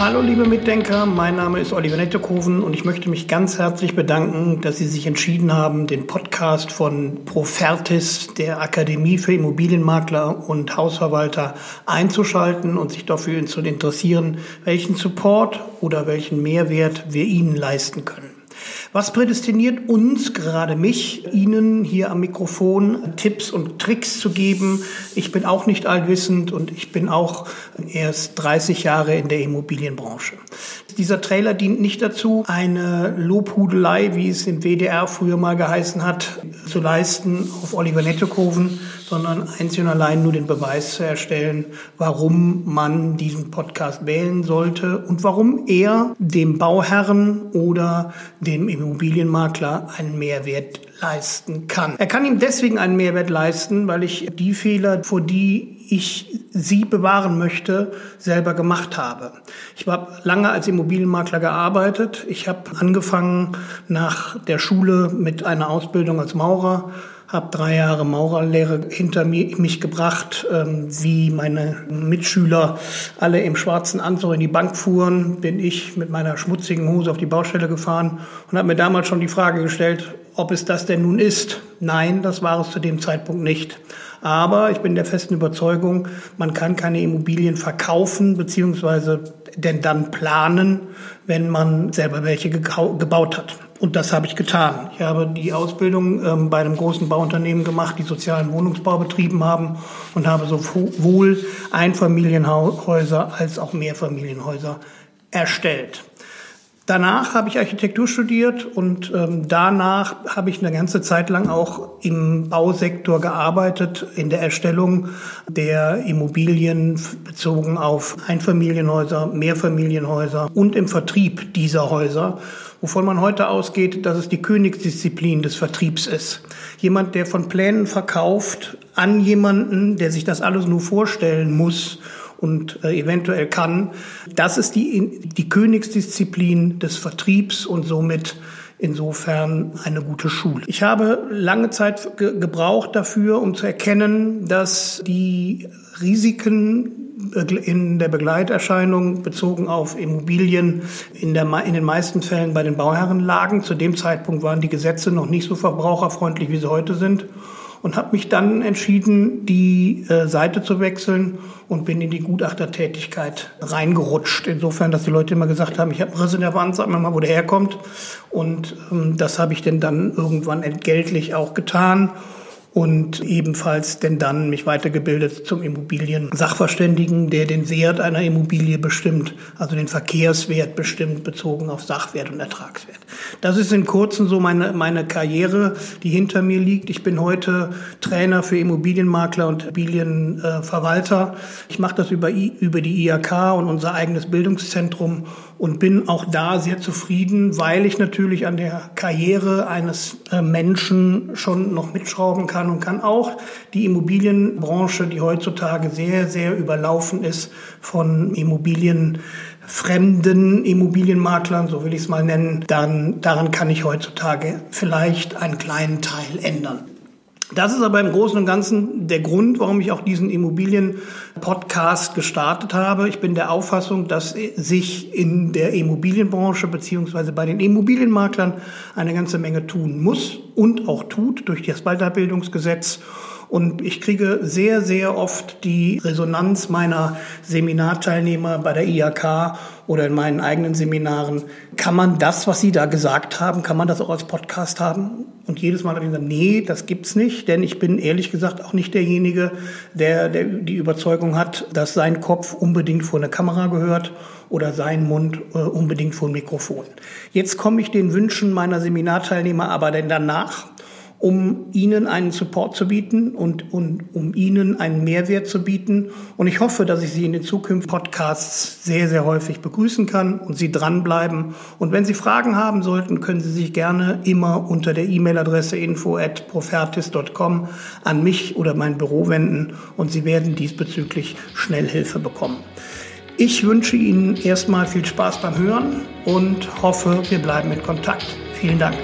Hallo liebe Mitdenker, mein Name ist Oliver Nettekoven und ich möchte mich ganz herzlich bedanken, dass Sie sich entschieden haben, den Podcast von Profertis, der Akademie für Immobilienmakler und Hausverwalter, einzuschalten und sich dafür zu interessieren, welchen Support oder welchen Mehrwert wir Ihnen leisten können. Was prädestiniert uns, gerade mich, Ihnen hier am Mikrofon Tipps und Tricks zu geben? Ich bin auch nicht allwissend und ich bin auch erst 30 Jahre in der Immobilienbranche. Dieser Trailer dient nicht dazu, eine Lobhudelei, wie es im WDR früher mal geheißen hat, zu leisten auf Oliver Nettekoven, sondern einzig und allein nur den Beweis zu erstellen, warum man diesen Podcast wählen sollte und warum er dem Bauherren oder dem Immobilienmakler einen Mehrwert leisten kann. Er kann ihm deswegen einen Mehrwert leisten, weil ich die Fehler, vor die ich sie bewahren möchte, selber gemacht habe. Ich habe lange als Immobilienmakler gearbeitet. Ich habe angefangen nach der Schule mit einer Ausbildung als Maurer, habe drei Jahre Maurerlehre hinter mich gebracht, ähm, wie meine Mitschüler alle im schwarzen Anzug in die Bank fuhren, bin ich mit meiner schmutzigen Hose auf die Baustelle gefahren und habe mir damals schon die Frage gestellt, ob es das denn nun ist. Nein, das war es zu dem Zeitpunkt nicht. Aber ich bin der festen Überzeugung, man kann keine Immobilien verkaufen beziehungsweise denn dann planen, wenn man selber welche gebaut hat. Und das habe ich getan. Ich habe die Ausbildung ähm, bei einem großen Bauunternehmen gemacht, die sozialen Wohnungsbau betrieben haben und habe sowohl Einfamilienhäuser als auch Mehrfamilienhäuser erstellt. Danach habe ich Architektur studiert und ähm, danach habe ich eine ganze Zeit lang auch im Bausektor gearbeitet, in der Erstellung der Immobilien bezogen auf Einfamilienhäuser, Mehrfamilienhäuser und im Vertrieb dieser Häuser, wovon man heute ausgeht, dass es die Königsdisziplin des Vertriebs ist. Jemand, der von Plänen verkauft an jemanden, der sich das alles nur vorstellen muss und äh, eventuell kann. Das ist die, die Königsdisziplin des Vertriebs und somit insofern eine gute Schule. Ich habe lange Zeit ge gebraucht dafür, um zu erkennen, dass die Risiken in der Begleiterscheinung bezogen auf Immobilien in, der, in den meisten Fällen bei den Bauherren lagen. Zu dem Zeitpunkt waren die Gesetze noch nicht so verbraucherfreundlich, wie sie heute sind und habe mich dann entschieden, die äh, Seite zu wechseln und bin in die Gutachtertätigkeit reingerutscht. Insofern, dass die Leute immer gesagt haben, ich habe einen Riss in der Wand, sag mir mal, wo der herkommt. Und ähm, das habe ich denn dann irgendwann entgeltlich auch getan und ebenfalls denn dann mich weitergebildet zum Immobilien-Sachverständigen, der den Wert einer Immobilie bestimmt, also den Verkehrswert bestimmt, bezogen auf Sachwert und Ertragswert. Das ist in kurzen so meine, meine Karriere, die hinter mir liegt. Ich bin heute Trainer für Immobilienmakler und Immobilienverwalter. Ich mache das über, über die IAK und unser eigenes Bildungszentrum und bin auch da sehr zufrieden, weil ich natürlich an der Karriere eines äh, Menschen schon noch mitschrauben kann und kann auch die Immobilienbranche, die heutzutage sehr, sehr überlaufen ist von Immobilien, fremden Immobilienmaklern, so will ich es mal nennen, dann daran kann ich heutzutage vielleicht einen kleinen Teil ändern. Das ist aber im Großen und Ganzen der Grund, warum ich auch diesen Immobilien-Podcast gestartet habe. Ich bin der Auffassung, dass sich in der Immobilienbranche beziehungsweise bei den Immobilienmaklern eine ganze Menge tun muss und auch tut durch das Weiterbildungsgesetz. Und ich kriege sehr, sehr oft die Resonanz meiner Seminarteilnehmer bei der IHK oder in meinen eigenen Seminaren. Kann man das, was Sie da gesagt haben, kann man das auch als Podcast haben? Und jedes Mal habe ich gesagt, nee, das gibt's nicht, denn ich bin ehrlich gesagt auch nicht derjenige, der, der die Überzeugung hat, dass sein Kopf unbedingt vor eine Kamera gehört oder sein Mund äh, unbedingt vor ein Mikrofon. Jetzt komme ich den Wünschen meiner Seminarteilnehmer aber denn danach um ihnen einen Support zu bieten und, und um ihnen einen Mehrwert zu bieten. Und ich hoffe, dass ich Sie in den zukünftigen Podcasts sehr, sehr häufig begrüßen kann und Sie dranbleiben. Und wenn Sie Fragen haben sollten, können Sie sich gerne immer unter der E-Mail-Adresse info at profertis.com an mich oder mein Büro wenden und Sie werden diesbezüglich schnell Hilfe bekommen. Ich wünsche Ihnen erstmal viel Spaß beim Hören und hoffe, wir bleiben in Kontakt. Vielen Dank.